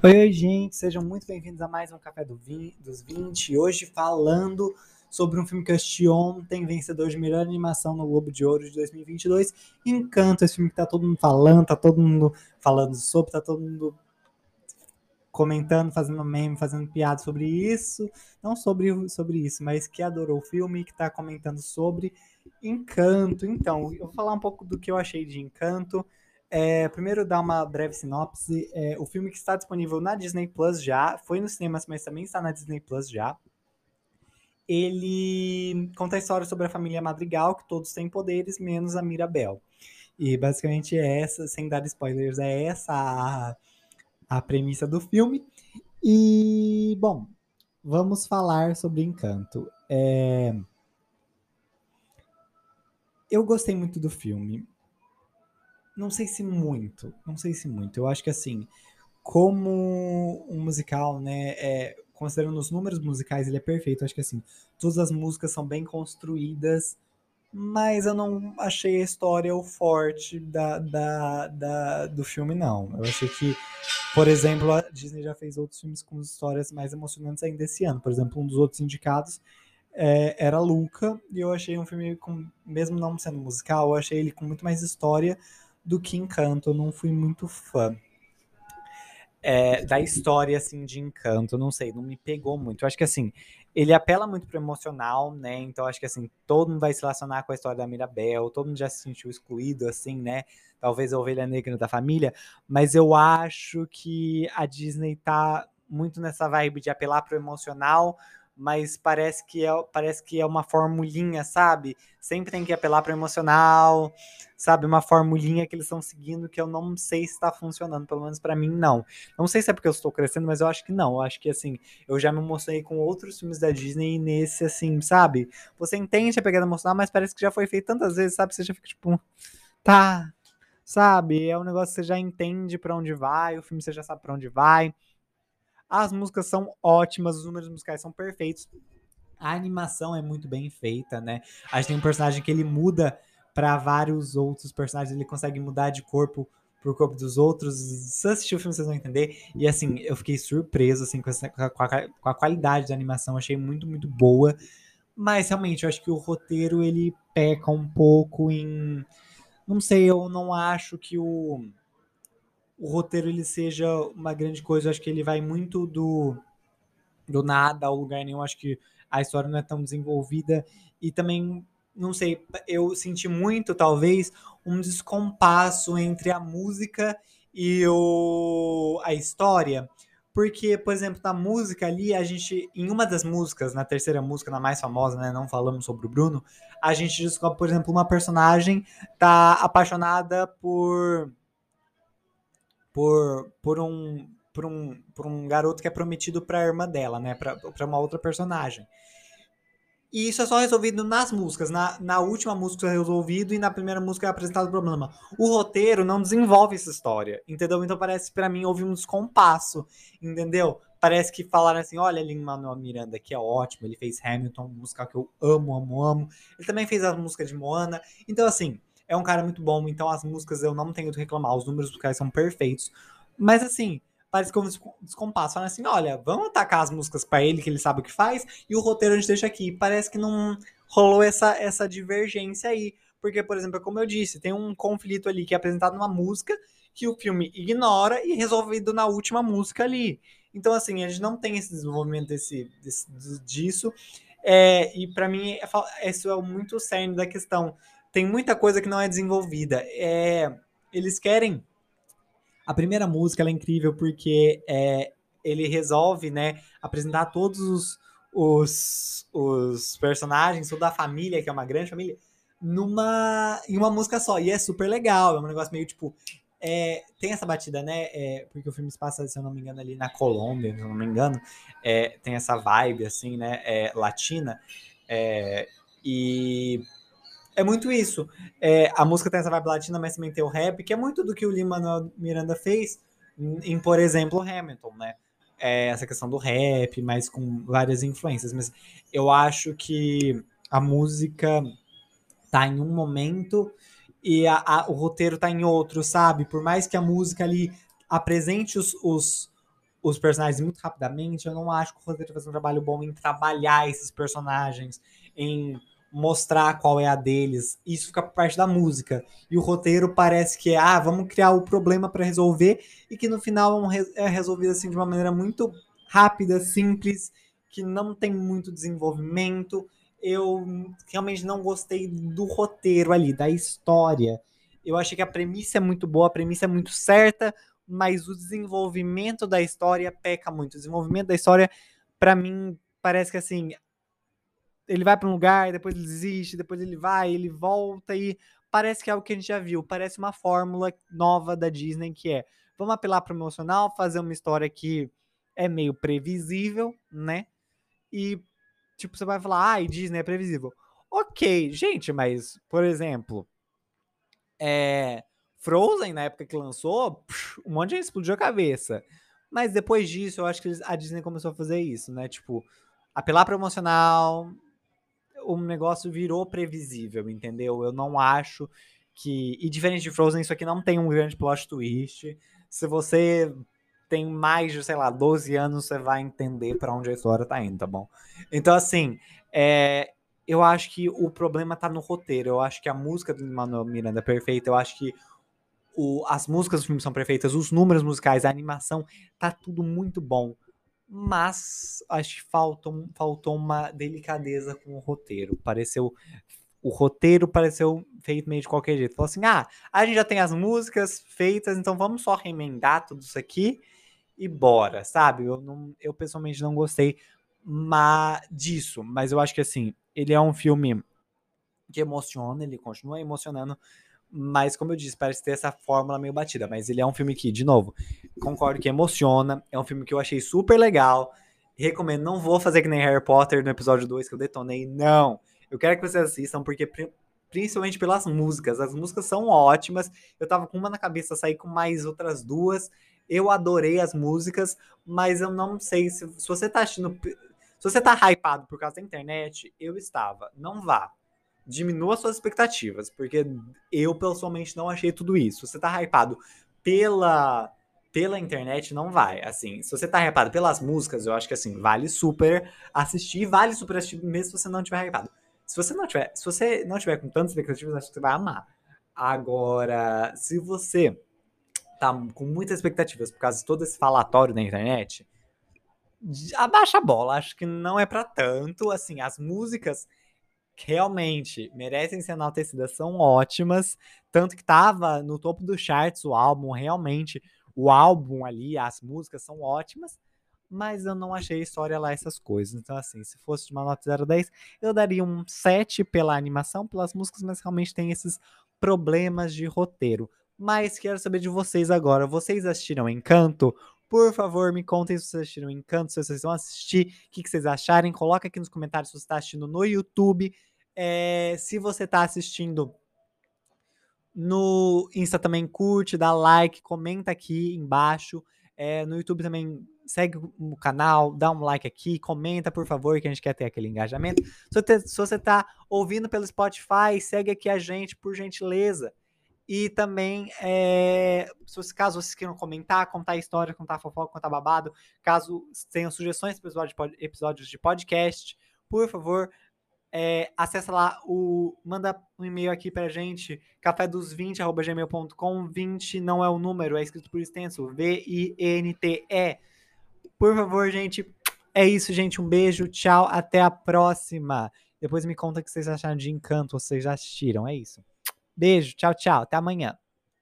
Oi, oi, gente, sejam muito bem-vindos a mais um Café do 20, dos 20. Hoje falando sobre um filme que eu assisti ontem, vencedor de melhor animação no Globo de Ouro de 2022. Encanto, esse filme que tá todo mundo falando, tá todo mundo falando sobre, tá todo mundo comentando, fazendo meme, fazendo piada sobre isso. Não sobre, sobre isso, mas que adorou o filme, que tá comentando sobre Encanto. Então, eu vou falar um pouco do que eu achei de Encanto. É, primeiro, dar uma breve sinopse. É, o filme que está disponível na Disney Plus já, foi no cinema, mas também está na Disney Plus já. Ele conta a história sobre a família Madrigal, que todos têm poderes, menos a Mirabel. E basicamente é essa, sem dar spoilers, é essa a, a premissa do filme. E, bom, vamos falar sobre Encanto. É... Eu gostei muito do filme não sei se muito, não sei se muito. Eu acho que assim, como um musical, né, é, considerando os números musicais, ele é perfeito. Eu acho que assim, todas as músicas são bem construídas, mas eu não achei a história o forte da, da, da, do filme, não. Eu achei que, por exemplo, a Disney já fez outros filmes com histórias mais emocionantes ainda esse ano. Por exemplo, um dos outros indicados é, era Luca, e eu achei um filme com, mesmo não sendo musical, eu achei ele com muito mais história do que Encanto, eu não fui muito fã. É, da história, assim, de Encanto, não sei, não me pegou muito. Eu acho que, assim, ele apela muito pro emocional, né? Então, acho que, assim, todo mundo vai se relacionar com a história da Mirabel, todo mundo já se sentiu excluído, assim, né? Talvez a ovelha negra da família, mas eu acho que a Disney tá muito nessa vibe de apelar pro emocional, mas parece que é, parece que é uma formulinha, sabe? Sempre tem que apelar para emocional, sabe? Uma formulinha que eles estão seguindo que eu não sei se está funcionando, pelo menos para mim não. Não sei se é porque eu estou crescendo, mas eu acho que não. Eu acho que assim, eu já me mostrei com outros filmes da Disney e nesse assim, sabe? Você entende a pegada emocional, mas parece que já foi feito tantas vezes, sabe? Você já fica tipo, tá, sabe? É um negócio que você já entende para onde vai, o filme você já sabe para onde vai. As músicas são ótimas, os números musicais são perfeitos. A animação é muito bem feita, né? A gente tem um personagem que ele muda para vários outros personagens, ele consegue mudar de corpo pro corpo dos outros. Se assistir o filme, vocês vão entender. E assim, eu fiquei surpreso assim, com, essa, com, a, com a qualidade da animação, achei muito, muito boa. Mas realmente, eu acho que o roteiro ele peca um pouco em. Não sei, eu não acho que o o roteiro ele seja uma grande coisa. Eu acho que ele vai muito do, do nada ao lugar nenhum. Eu acho que a história não é tão desenvolvida. E também, não sei, eu senti muito, talvez, um descompasso entre a música e o, a história. Porque, por exemplo, na música ali, a gente, em uma das músicas, na terceira música, na mais famosa, né? Não falamos sobre o Bruno, a gente descobre, por exemplo, uma personagem tá apaixonada por por, por, um, por, um, por um garoto que é prometido para a irmã dela, né? Para uma outra personagem. E isso é só resolvido nas músicas. Na, na última música é resolvido e na primeira música é apresentado o problema. O roteiro não desenvolve essa história, entendeu? Então parece para mim houve um descompasso, entendeu? Parece que falaram assim: olha, Lin-Manuel Miranda, que é ótimo, ele fez Hamilton, música que eu amo, amo, amo. Ele também fez a música de Moana. Então, assim, é um cara muito bom, então as músicas eu não tenho o que reclamar, os números musicais são perfeitos. Mas assim, parece que houve um descompasso. Falando assim, olha, vamos atacar as músicas para ele, que ele sabe o que faz, e o roteiro a gente deixa aqui. Parece que não rolou essa, essa divergência aí. Porque, por exemplo, como eu disse, tem um conflito ali que é apresentado numa música que o filme ignora e resolvido na última música ali. Então, assim, a gente não tem esse desenvolvimento desse, desse disso. É, e para mim, é, isso é muito sério da questão tem muita coisa que não é desenvolvida. É, eles querem. A primeira música é incrível porque é, ele resolve, né, apresentar todos os, os, os, personagens, toda a família, que é uma grande família, numa em uma música só. E é super legal, é um negócio meio tipo. É, tem essa batida, né? É, porque o filme se passa, se eu não me engano, ali na Colômbia, se eu não me engano. É, tem essa vibe, assim, né? É, latina. É, e é muito isso. É, a música tem essa vibe latina, mas também tem o rap, que é muito do que o Lima Miranda fez em, por exemplo, Hamilton, né? É essa questão do rap, mas com várias influências. Mas eu acho que a música tá em um momento e a, a, o roteiro tá em outro, sabe? Por mais que a música ali apresente os, os os personagens muito rapidamente. Eu não acho que o roteiro faz um trabalho bom em trabalhar esses personagens, em mostrar qual é a deles. Isso fica por parte da música. E o roteiro parece que é, ah, vamos criar o problema para resolver e que no final é resolvido assim de uma maneira muito rápida, simples, que não tem muito desenvolvimento. Eu realmente não gostei do roteiro ali, da história. Eu achei que a premissa é muito boa, a premissa é muito certa, mas o desenvolvimento da história peca muito. O desenvolvimento da história, para mim, parece que assim, ele vai para um lugar, depois ele desiste, depois ele vai, ele volta e parece que é algo que a gente já viu. Parece uma fórmula nova da Disney que é: vamos apelar para o emocional, fazer uma história que é meio previsível, né? E tipo, você vai falar: "Ai, Disney é previsível". OK, gente, mas por exemplo, é Frozen, na época que lançou, um monte de gente explodiu a cabeça. Mas depois disso, eu acho que a Disney começou a fazer isso, né? Tipo, apelar para emocional, o negócio virou previsível, entendeu? Eu não acho que. E diferente de Frozen, isso aqui não tem um grande plot twist. Se você tem mais de, sei lá, 12 anos, você vai entender para onde a história tá indo, tá bom? Então, assim, é, eu acho que o problema tá no roteiro. Eu acho que a música do Manuel Miranda é perfeita. Eu acho que o, as músicas do filme são perfeitas, os números musicais, a animação, tá tudo muito bom. Mas acho que faltou, faltou uma delicadeza com o roteiro. Pareceu. O roteiro pareceu feito meio de qualquer jeito. Falou assim: ah, a gente já tem as músicas feitas, então vamos só remendar tudo isso aqui e bora, sabe? Eu, não, eu pessoalmente não gostei ma, disso, mas eu acho que assim, ele é um filme que emociona, ele continua emocionando, mas, como eu disse, parece ter essa fórmula meio batida. Mas ele é um filme que, de novo, concordo que emociona. É um filme que eu achei super legal. Recomendo. Não vou fazer que nem Harry Potter no episódio 2 que eu detonei. Não. Eu quero que vocês assistam, porque principalmente pelas músicas. As músicas são ótimas. Eu tava com uma na cabeça, saí com mais outras duas. Eu adorei as músicas, mas eu não sei se, se você tá assistindo. Se você tá hypado por causa da internet, eu estava. Não vá diminua suas expectativas, porque eu pessoalmente não achei tudo isso. Se você tá hypado pela pela internet não vai, assim, se você tá hypado pelas músicas, eu acho que assim, vale super assistir, vale super assistir mesmo se você não tiver hypado. Se você não tiver, se você não tiver com tantas expectativas, acho que você vai amar. Agora, se você tá com muitas expectativas por causa de todo esse falatório na internet, abaixa a bola, acho que não é para tanto, assim, as músicas realmente merecem ser enaltecidas, são ótimas, tanto que tava no topo do charts o álbum, realmente, o álbum ali, as músicas são ótimas, mas eu não achei história lá essas coisas. Então, assim, se fosse de uma nota 0 a 10, eu daria um 7 pela animação, pelas músicas, mas realmente tem esses problemas de roteiro. Mas quero saber de vocês agora. Vocês assistiram Encanto? Por favor, me contem se vocês assistiram Encanto, se vocês vão assistir, o que, que vocês acharem. Coloca aqui nos comentários se você está assistindo no YouTube. É, se você está assistindo no Insta também, curte, dá like, comenta aqui embaixo. É, no YouTube também segue o canal, dá um like aqui, comenta, por favor, que a gente quer ter aquele engajamento. Se você está ouvindo pelo Spotify, segue aqui a gente, por gentileza. E também, é, se caso vocês queiram comentar, contar história, contar fofoca, contar babado, caso tenham sugestões para episódios de podcast, por favor, é, acessa lá o. Manda um e-mail aqui pra gente, cafédos20.gmail.com. 20 não é o número, é escrito por extenso. V-I-N-T-E. Por favor, gente. É isso, gente. Um beijo, tchau, até a próxima. Depois me conta o que vocês acharam de encanto, vocês já assistiram. É isso. Beijo, tchau, tchau. Até amanhã.